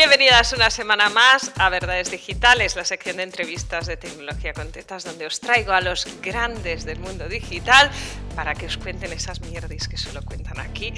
Bienvenidas una semana más a Verdades Digitales, la sección de entrevistas de tecnología con tetas, donde os traigo a los grandes del mundo digital para que os cuenten esas mierdas que solo cuentan aquí.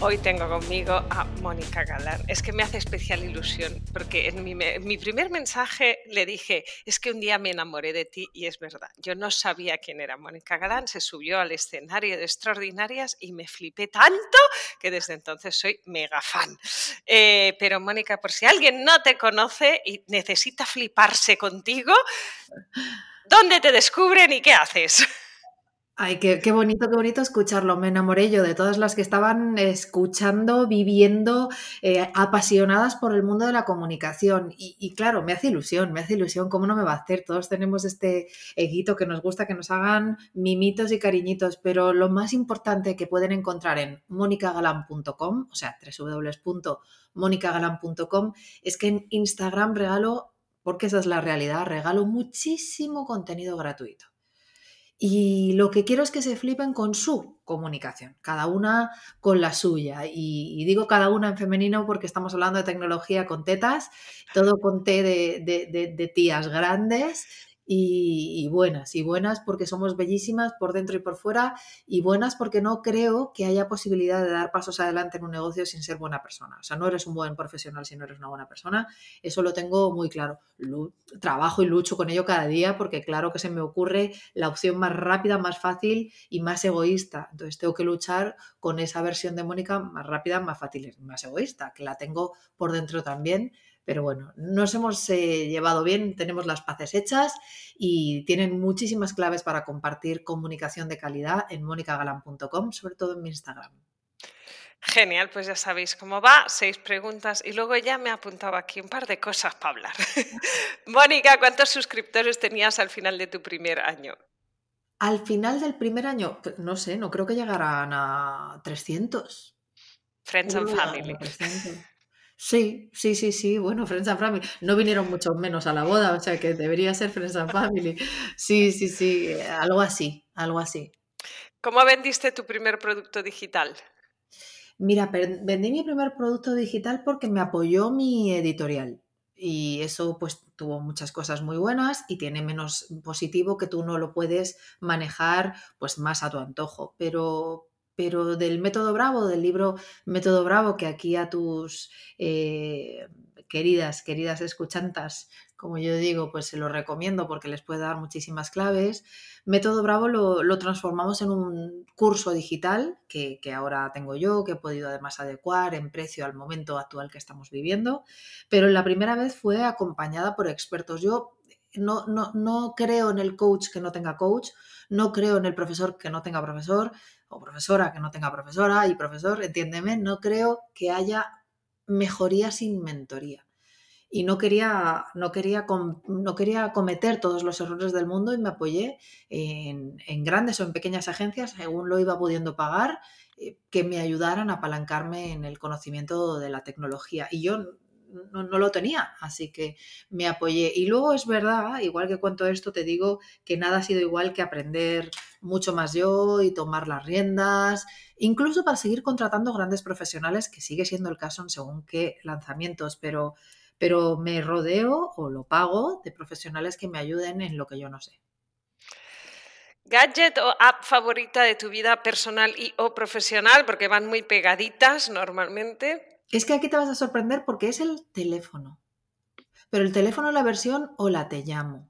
Hoy tengo conmigo a Mónica Galán. Es que me hace especial ilusión porque en mi, mi, primer mensaje le dije, es que un día me enamoré de ti y es verdad. Yo no sabía quién era Mónica Galán, se subió al escenario de Extraordinarias y me flipé tanto que desde entonces soy mega fan. Eh, pero Mónica, por si alguien no te conoce y necesita fliparse contigo, ¿dónde te descubren y qué haces? Ay, qué, bonito, qué bonito escucharlo. Me enamoré yo de todas las que estaban escuchando, viviendo, eh, apasionadas por el mundo de la comunicación. Y, claro, me hace ilusión, me hace ilusión. ¿Cómo no me va a hacer? Todos tenemos este eguito que nos gusta que nos hagan mimitos y cariñitos, pero lo más importante que pueden encontrar en monicagalan.com, o sea, www.monicagalan.com, es que en Instagram regalo, porque esa es la realidad, regalo muchísimo contenido gratuito. Y lo que quiero es que se flipen con su comunicación, cada una con la suya. Y, digo cada una en femenino porque estamos hablando de tecnología con tetas, todo con té de, de tías grandes y, buenas, y buenas porque somos bellísimas por dentro y por fuera, y buenas porque no creo que haya posibilidad de dar pasos adelante en un negocio sin ser buena persona. O sea, no eres un buen profesional si no eres una buena persona, eso lo tengo muy claro. trabajo y lucho con ello cada día porque claro que se me ocurre la opción más rápida, más fácil y más egoísta. Entonces tengo que luchar con esa versión de Mónica más rápida, más fácil más egoísta, que la tengo por dentro también pero bueno, nos hemos eh, llevado bien, tenemos las paces hechas y tienen muchísimas claves para compartir comunicación de calidad en monicagalan.com, sobre todo en mi Instagram. Genial, pues ya sabéis cómo va, seis preguntas y luego ya me apuntaba aquí un par de cosas para hablar. Mónica, ¿cuántos suscriptores tenías al final de tu primer año? Al final del primer año, no sé, no creo que llegaran a 300. Friends and Family. Sí, sí, sí, sí. Bueno, Friends and Family. No vinieron mucho menos a la boda, o sea que debería ser Friends and Family. Sí, sí, sí, algo así, algo así. ¿Cómo vendiste tu primer producto digital? Mira, vendí mi primer producto digital porque me apoyó mi editorial. Y eso pues tuvo muchas cosas muy buenas y tiene menos positivo que tú no lo puedes manejar pues más a tu antojo. Pero, pero del método Bravo, del libro Método Bravo, que aquí a tus eh, queridas, queridas escuchantas, como yo digo, pues se lo recomiendo porque les puede dar muchísimas claves. Método Bravo lo, transformamos en un curso digital que, ahora tengo yo, que he podido además adecuar en precio al momento actual que estamos viviendo, pero la primera vez fue acompañada por expertos. Yo no, no, no creo en el coach que no tenga coach, no creo en el profesor que no tenga profesor, profesora que no tenga profesora y profesor, entiéndeme, no creo que haya mejoría sin mentoría. Y no quería, no, quería, no quería cometer todos los errores del mundo y me apoyé en, grandes o en pequeñas agencias, según lo iba pudiendo pagar, eh, que me ayudaran a apalancarme en el conocimiento de la tecnología. Y yo no, lo tenía, así que me apoyé. Y luego es verdad, igual que cuento esto, te digo que nada ha sido igual que aprender mucho más yo y tomar las riendas, incluso para seguir contratando grandes profesionales, que sigue siendo el caso en según qué lanzamientos, pero, pero me rodeo o lo pago de profesionales que me ayuden en lo que yo no sé. ¿Gadget o app favorita de tu vida personal y o profesional? Porque van muy pegaditas normalmente. Es que aquí te vas a sorprender porque es el teléfono. Pero el teléfono la versión hola te llamo.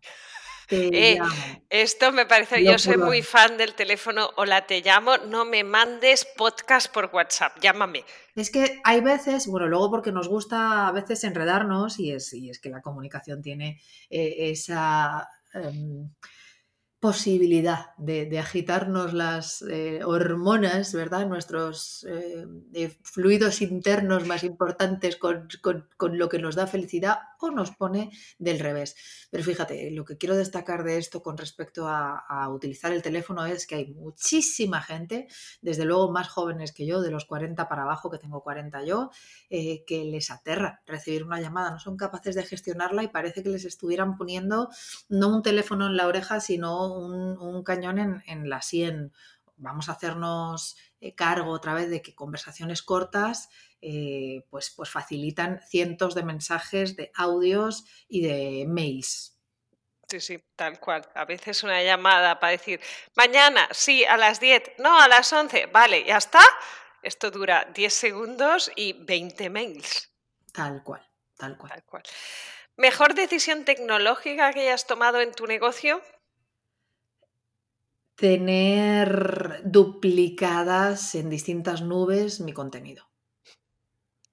Te eh, llamo. Esto me parece, yo soy muy fan del teléfono hola te llamo, no me mandes podcast por WhatsApp, llámame. Es que hay veces, bueno, luego porque nos gusta a veces enredarnos y es, y es que la comunicación tiene eh, esa... Em, posibilidad de, agitarnos las eh, hormonas, ¿verdad? Nuestros eh, eh, fluidos internos más importantes con, lo que nos da felicidad o nos pone del revés. Pero fíjate, lo que quiero destacar de esto con respecto a, utilizar el teléfono es que hay muchísima gente, desde luego más jóvenes que yo, de los 40 para abajo, que tengo 40 yo, que les aterra recibir una llamada, no son capaces de gestionarla y parece que les estuvieran poniendo no un teléfono en la oreja, sino un, cañón en, la sien. Vamos a hacernos eh, cargo otra vez de que conversaciones cortas eh, pues, pues facilitan cientos de mensajes, de audios y de mails. Sí, sí, tal cual. A veces una llamada para decir, mañana, sí, a las 10, no, a las 11, vale, ya está. Esto dura 10 segundos y 20 mails. Tal cual, tal cual. Tal cual. ¿Mejor decisión tecnológica que hayas tomado en tu negocio? Tener duplicadas en distintas nubes mi contenido.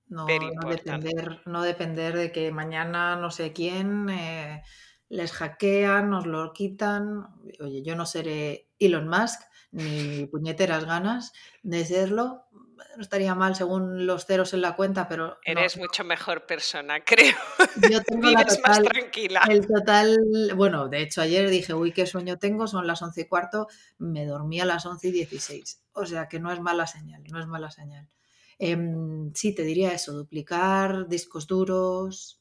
No, depender, no depender de que mañana no sé quién eh, les hackean, nos lo quitan. Oye, yo no seré Elon Musk, ni puñeteras ganas de serlo, no estaría mal según los ceros en la cuenta, pero... Eres mucho mejor persona, creo. Yo tengo más tranquila. El total, bueno, de hecho ayer dije, uy, qué sueño tengo, son las once y cuarto, me dormí a las once y dieciséis. O sea que no es mala señal, no es mala señal. Em, sí, te diría eso, duplicar discos duros.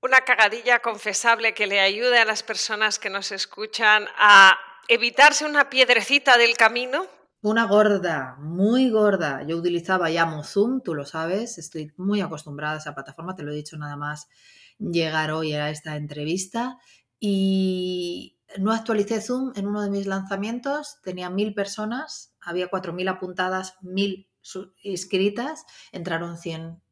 Una cagadilla confesable que le ayude a las personas que nos escuchan a evitarse una piedrecita del camino. Una gorda, muy gorda. Yo utilizaba ya Zoom, tú lo sabes, estoy muy acostumbrada a esa plataforma, te lo he dicho nada más llegar hoy a esta entrevista. Y no actualicé Zoom en uno de mis lanzamientos, tenía mil personas, había cuatro mil apuntadas, mil inscritas, entraron 100.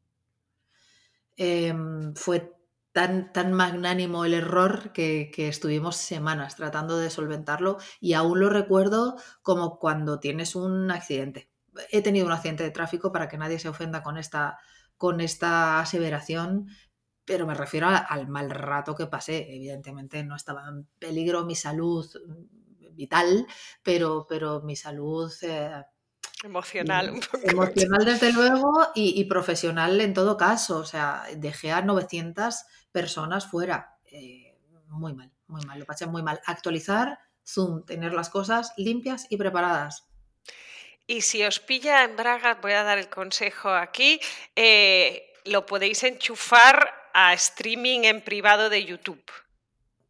Em, fue tan, magnánimo el error que, estuvimos semanas tratando de solventarlo y aún lo recuerdo como cuando tienes un accidente. He tenido un accidente de tráfico para que nadie se ofenda con esta, con esta aseveración, pero me refiero al mal rato que pasé. Evidentemente no estaba en peligro mi salud vital, pero, pero mi salud... Eh, Emocional, un poco. Emocional, desde luego, y, profesional en todo caso. O sea, dejé a 900 personas fuera. Eh, muy mal, muy mal, lo pasé muy mal. Actualizar, Zoom, tener las cosas limpias y preparadas. Y si os pilla en Braga, voy a dar el consejo aquí, eh, lo podéis enchufar a streaming en privado de YouTube.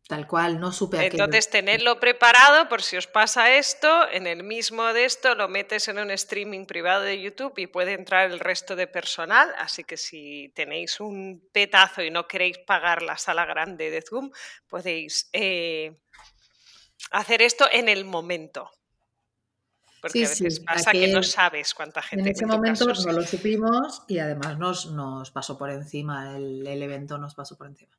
Tal cual, no supe a Entonces, tenerlo preparado por si os pasa esto, en el mismo de esto lo metes en un streaming privado de YouTube y puede entrar el resto de personal. Así que si tenéis un petazo y no queréis pagar la sala grande de Zoom, podéis eh, hacer esto en el momento. Porque a veces pasa que no sabes cuánta gente. En ese momento no lo supimos y además nos, nos pasó por encima, el, el evento nos pasó por encima.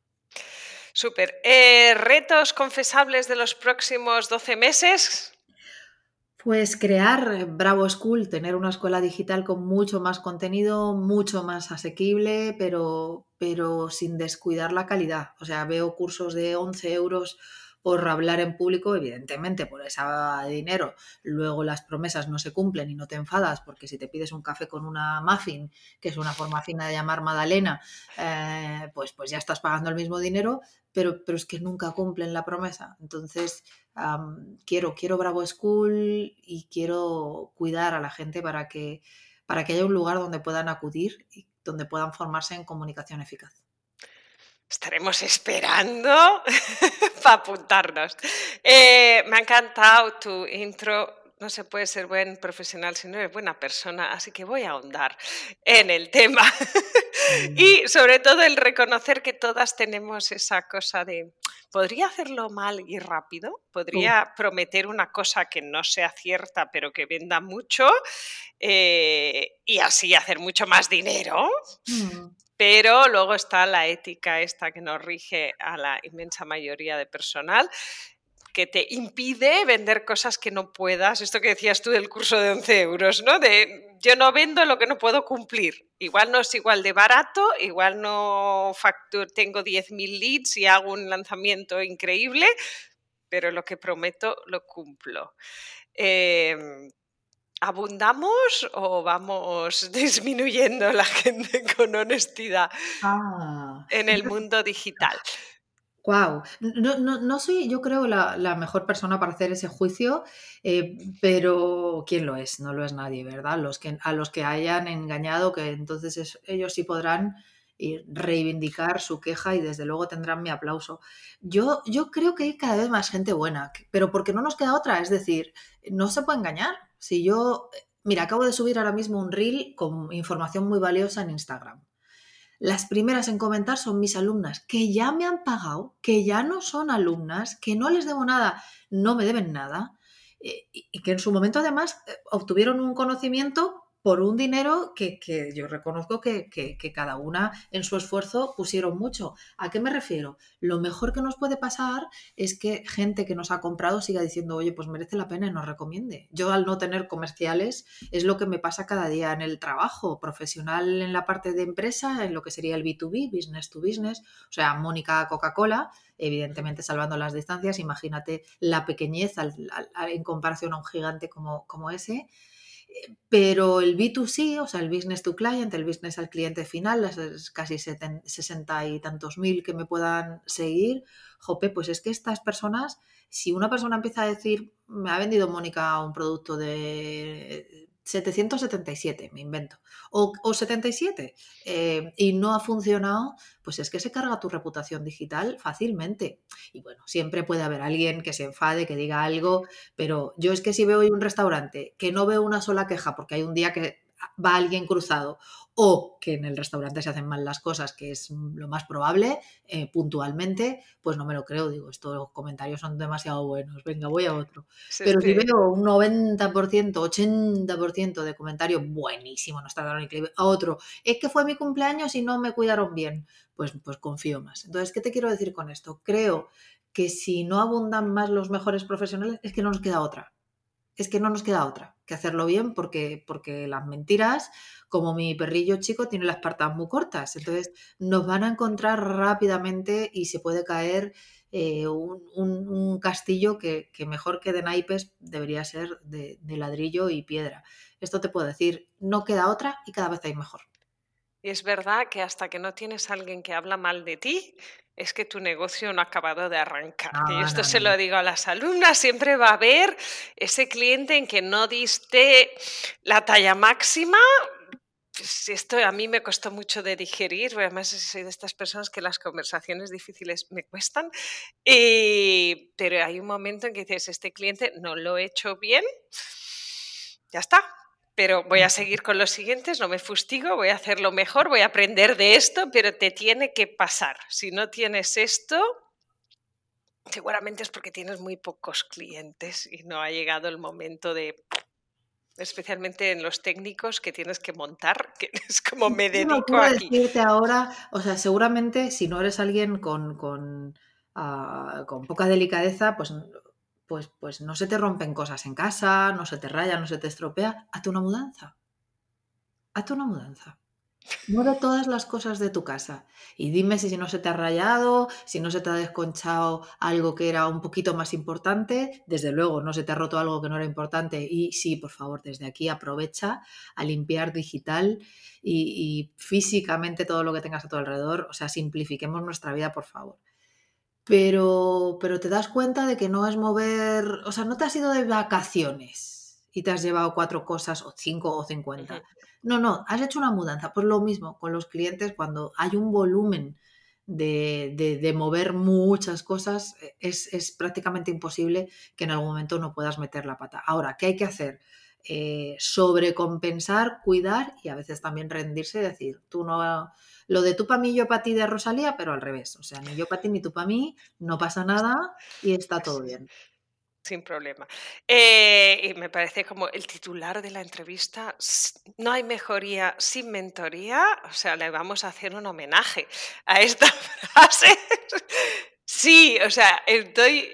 Súper. Eh, ¿Retos confesables de los próximos 12 meses? Pues crear Bravo School, tener una escuela digital con mucho más contenido, mucho más asequible, pero, pero sin descuidar la calidad. O sea, veo cursos de 11 euros por hablar en público, evidentemente por ese dinero, luego las promesas no se cumplen y no te enfadas porque si te pides un café con una muffin, que es una forma fina de llamar Madalena, eh, pues, pues ya estás pagando el mismo dinero, pero, pero es que nunca cumplen la promesa. Entonces, quiero, quiero Bravo School y quiero cuidar a la gente para que, para que haya un lugar donde puedan acudir y donde puedan formarse en comunicación eficaz. Estaremos esperando para apuntarnos. Eh, me ha encantado tu intro. No se puede ser buen profesional si no eres buena persona, así que voy a ahondar en el tema. Mm. y sobre todo el reconocer que todas tenemos esa cosa de, ¿podría hacerlo mal y rápido? ¿Podría prometer una cosa que no sea cierta pero que venda mucho eh, y así hacer mucho más dinero? Mm. Pero luego está la ética esta que nos rige a la inmensa mayoría de personal que te impide vender cosas que no puedas. Esto que decías tú del curso de 11 euros, ¿no? De yo no vendo lo que no puedo cumplir. Igual no es igual de barato, igual no factor, tengo 10.000 leads y hago un lanzamiento increíble, pero lo que prometo lo cumplo. Em, ¿Abundamos o vamos disminuyendo la gente con honestidad ah. en el mundo digital? Wow, no, no, soy, yo creo, la, mejor persona para hacer ese juicio, eh, pero ¿quién lo es? No lo es nadie, ¿verdad? Los que, a los que hayan engañado, que entonces ellos sí podrán reivindicar su queja y desde luego tendrán mi aplauso. Yo, yo creo que hay cada vez más gente buena, pero porque no nos queda otra, es decir, no se puede engañar Si yo, mira, acabo de subir ahora mismo un reel con información muy valiosa en Instagram. Las primeras en comentar son mis alumnas, que ya me han pagado, que ya no son alumnas, que no les debo nada, no me deben nada, eh, y que en su momento además eh, obtuvieron un conocimiento por un dinero que, yo reconozco que, cada una en su esfuerzo pusieron mucho. ¿A qué me refiero? Lo mejor que nos puede pasar es que gente que nos ha comprado siga diciendo, oye, pues merece la pena y nos recomiende. Yo al no tener comerciales es lo que me pasa cada día en el trabajo profesional, en la parte de empresa, en lo que sería el B2B, business to business, o sea, Mónica Coca-Cola, evidentemente salvando las distancias, imagínate la pequeñez en comparación a un gigante como, como ese pero el B2C, o sea, el business to client, el business al cliente final, las casi 60 y tantos mil que me puedan seguir, jope, pues es que estas personas, si una persona empieza a decir, me ha vendido Mónica un producto de 777, me invento, o, 77, eh, y no ha funcionado, pues es que se carga tu reputación digital fácilmente. Y bueno, siempre puede haber alguien que se enfade, que diga algo, pero yo es que si veo un restaurante que no veo una sola queja porque hay un día que va alguien cruzado o que en el restaurante se hacen mal las cosas, que es lo más probable, eh, puntualmente, pues no me lo creo. Digo, estos comentarios son demasiado buenos. Venga, voy a otro. Pero si veo un 90%, 80% de comentario buenísimo, no está dando ni clip, a otro, es que fue mi cumpleaños y no me cuidaron bien, pues, pues confío más. Entonces, ¿qué te quiero decir con esto? Creo que si no abundan más los mejores profesionales, es que no nos queda otra. Es que no nos queda otra que hacerlo bien porque, porque las mentiras, como mi perrillo chico, tiene las patas muy cortas. Entonces nos van a encontrar rápidamente y se puede caer eh, un, castillo que, mejor que de naipes debería ser de, de ladrillo y piedra. Esto te puedo decir, no queda otra y cada vez hay mejor. Y es verdad que hasta que no tienes a alguien que habla mal de ti, es que tu negocio no ha acabado de arrancar. y esto se lo digo a las alumnas, siempre va a haber ese cliente en que no diste la talla máxima. Pues esto a mí me costó mucho de digerir, además soy de estas personas que las conversaciones difíciles me cuestan, pero hay un momento en que dices, este cliente no lo he hecho bien, ya está, pero voy a seguir con los siguientes, no me fustigo, voy a hacerlo mejor, voy a aprender de esto, pero te tiene que pasar. Si no tienes esto, seguramente es porque tienes muy pocos clientes y no ha llegado el momento de especialmente en los técnicos que tienes que montar, que es como me dedico no, aquí. decirte ahora, o sea, seguramente si no eres alguien con, con, ah, con poca delicadeza, pues pues, pues no se te rompen cosas en casa, no se te raya, no se te estropea, hazte una mudanza. Hazte una mudanza. Mueve todas las cosas de tu casa y dime si, no se te ha rayado, si no se te ha desconchado algo que era un poquito más importante, desde luego no se te ha roto algo que no era importante y sí, por favor, desde aquí aprovecha a limpiar digital y, y físicamente todo lo que tengas a tu alrededor, o sea, simplifiquemos nuestra vida, por favor pero, pero te das cuenta de que no es mover, o sea, no te has ido de vacaciones y te has llevado cuatro cosas o cinco o cincuenta. No, no, has hecho una mudanza. Pues lo mismo con los clientes cuando hay un volumen de, de, mover muchas cosas, e, es, es, prácticamente imposible que en algún momento no puedas meter la pata. Ahora, ¿qué hay que hacer? Eh, sobrecompensar, cuidar y a veces también rendirse y decir, tú no lo de tú para mí, yo para ti de Rosalía, pero al revés. O sea, ni yo para ti ni tú para mí, no pasa nada y está todo bien. Sin problema. Eh, y me parece como el titular de la entrevista, no hay mejoría sin mentoría, o sea, le vamos a hacer un homenaje a esta frase. sí, o sea, estoy...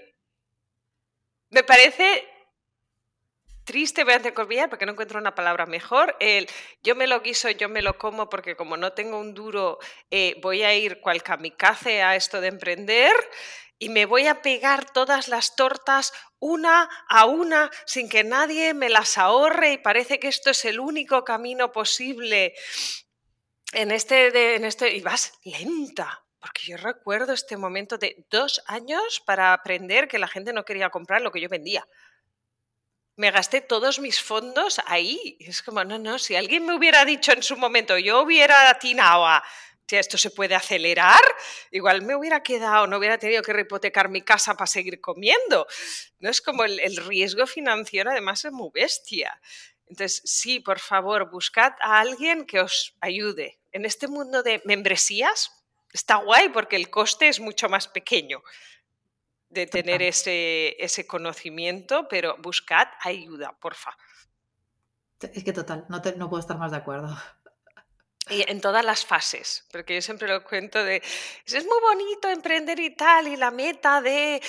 Me parece triste, voy a colvillar porque no encuentro una palabra mejor. El yo me lo guiso, yo me lo como porque como no tengo un duro, eh, voy a ir cual kamikaze a esto de emprender y me voy a pegar todas las tortas una a una sin que nadie me las ahorre y parece que esto es el único camino posible en este, en este y vas lenta. Porque yo recuerdo este momento de dos años para aprender que la gente no quería comprar lo que yo vendía me gasté todos mis fondos ahí. Es como, no, no, si alguien me hubiera dicho en su momento, yo hubiera atinado a esto se puede acelerar, igual me hubiera quedado, no hubiera tenido que hipotecar mi casa para seguir comiendo. No es como el, el riesgo financiero, además es muy bestia. Entonces, sí, por favor, buscad a alguien que os ayude. En este mundo de membresías está guay porque el coste es mucho más pequeño de tener ese, ese conocimiento, pero buscad ayuda, porfa. Es que total, no, no puedo estar más de acuerdo. Y en todas las fases, porque yo siempre lo cuento de, es muy bonito emprender y tal, y la meta de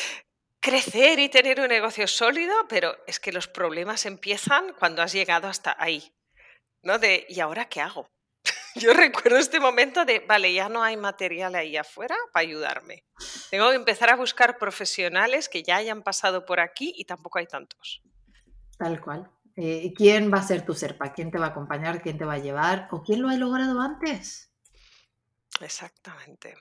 crecer y tener un negocio sólido, pero es que los problemas empiezan cuando has llegado hasta ahí, ¿no? De, ¿y ahora qué hago? Yo recuerdo este momento de, vale, ya no hay material ahí afuera para ayudarme. Tengo que empezar a buscar profesionales que ya hayan pasado por aquí y tampoco hay tantos. Tal cual. Eh, ¿Quién va a ser tu serpa? ¿Quién te va a acompañar? ¿Quién te va a llevar? ¿O quién lo ha logrado antes? Exactamente.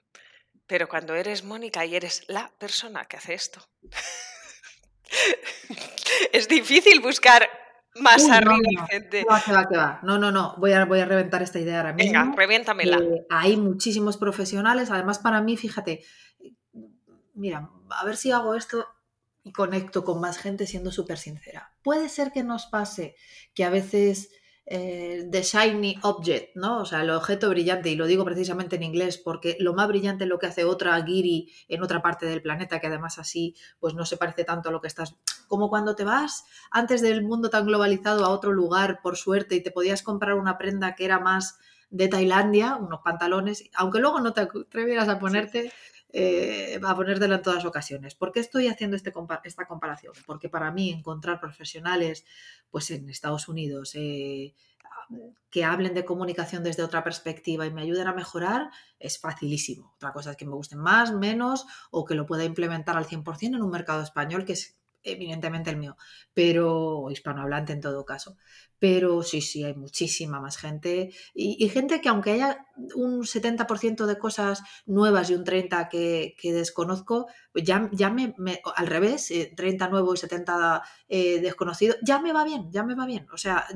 Pero cuando eres Mónica y eres la persona que hace esto, es difícil buscar más arriba no, gente. va, que va, que va. No, no, no. Voy a, voy a reventar esta idea ahora mismo. Venga, reviéntamela. Eh, hay muchísimos profesionales. Además, para mí, fíjate, mira, a ver si hago esto y conecto con más gente siendo súper sincera. Puede ser que nos pase que a veces eh, the shiny object, ¿no? O sea, el objeto brillante, y lo digo precisamente en inglés porque lo más brillante es lo que hace otra Giri en otra parte del planeta, que además así pues no se parece tanto a lo que estás. Como cuando te vas antes del mundo tan globalizado a otro lugar por suerte y te podías comprar una prenda que era más de Tailandia, unos pantalones, aunque luego no te atrevieras a ponerte, eh, a ponértelo en todas ocasiones. ¿Por qué estoy haciendo este esta comparación? Porque para mí encontrar profesionales pues en Estados Unidos eh, que hablen de comunicación desde otra perspectiva y me ayuden a mejorar es facilísimo. Otra cosa es que me gusten más, menos o que lo pueda implementar al 100% en un mercado español que es evidentemente el mío, pero hispanohablante en todo caso. Pero sí, sí, hay muchísima más gente y, gente que aunque haya un 70% de cosas nuevas y un 30% que, desconozco, pues ya, ya me, al revés, 30 eh, nuevo y 70 eh, desconocido, ya me va bien, ya me va bien. O sea,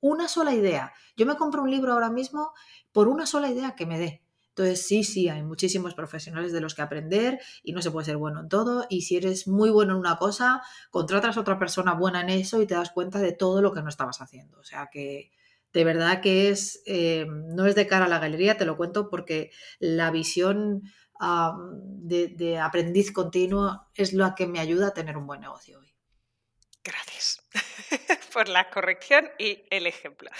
una sola idea. Yo me compro un libro ahora mismo por una sola idea que me dé. Entonces, sí, sí, hay muchísimos profesionales de los que aprender y no se puede ser bueno en todo. Y si eres muy bueno en una cosa, contratas a otra persona buena en eso y te das cuenta de todo lo que no estabas haciendo. O sea que de verdad que es, eh, no es de cara a la galería, te lo cuento porque la visión de, de aprendiz continuo es lo que me ayuda a tener un buen negocio hoy. Gracias por la corrección y el ejemplo.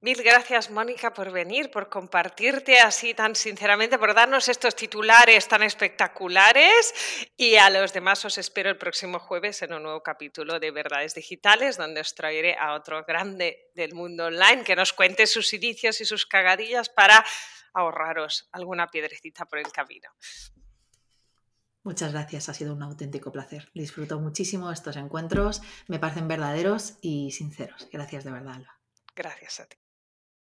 Mil gracias, Mónica, por venir, por compartirte así tan sinceramente, por darnos estos titulares tan espectaculares. Y a los demás os espero el próximo jueves en un nuevo capítulo de Verdades Digitales, donde os traeré a otro grande del mundo online que nos cuente sus inicios y sus cagadillas para ahorraros alguna piedrecita por el camino. Muchas gracias, ha sido un auténtico placer. Disfruto muchísimo estos encuentros, me parecen verdaderos y sinceros. Gracias de verdad, Alba. Gracias a ti.